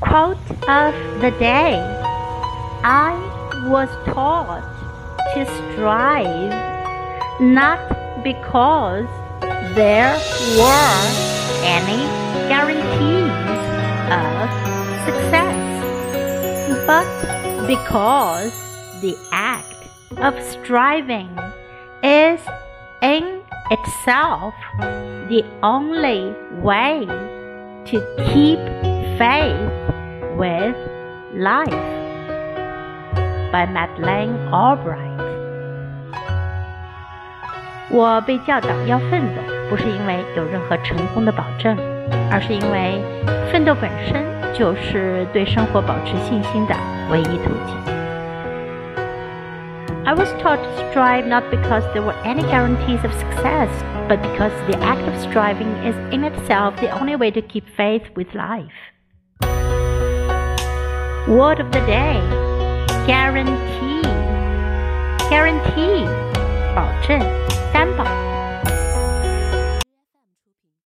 Quote of the day. I was taught to strive not because there were any guarantees of success, but because the act of striving is in itself the only way to keep faith with life by Madeleine Albright 我被教导要奋斗，不是因为有任何成功的保证，而是因为奋斗本身就是对生活保持信心的唯一途径。I was taught to strive not because there were any guarantees of success, but because the act of striving is in itself the only way to keep faith with life. Word of the day guarantee. Guarantee 保证。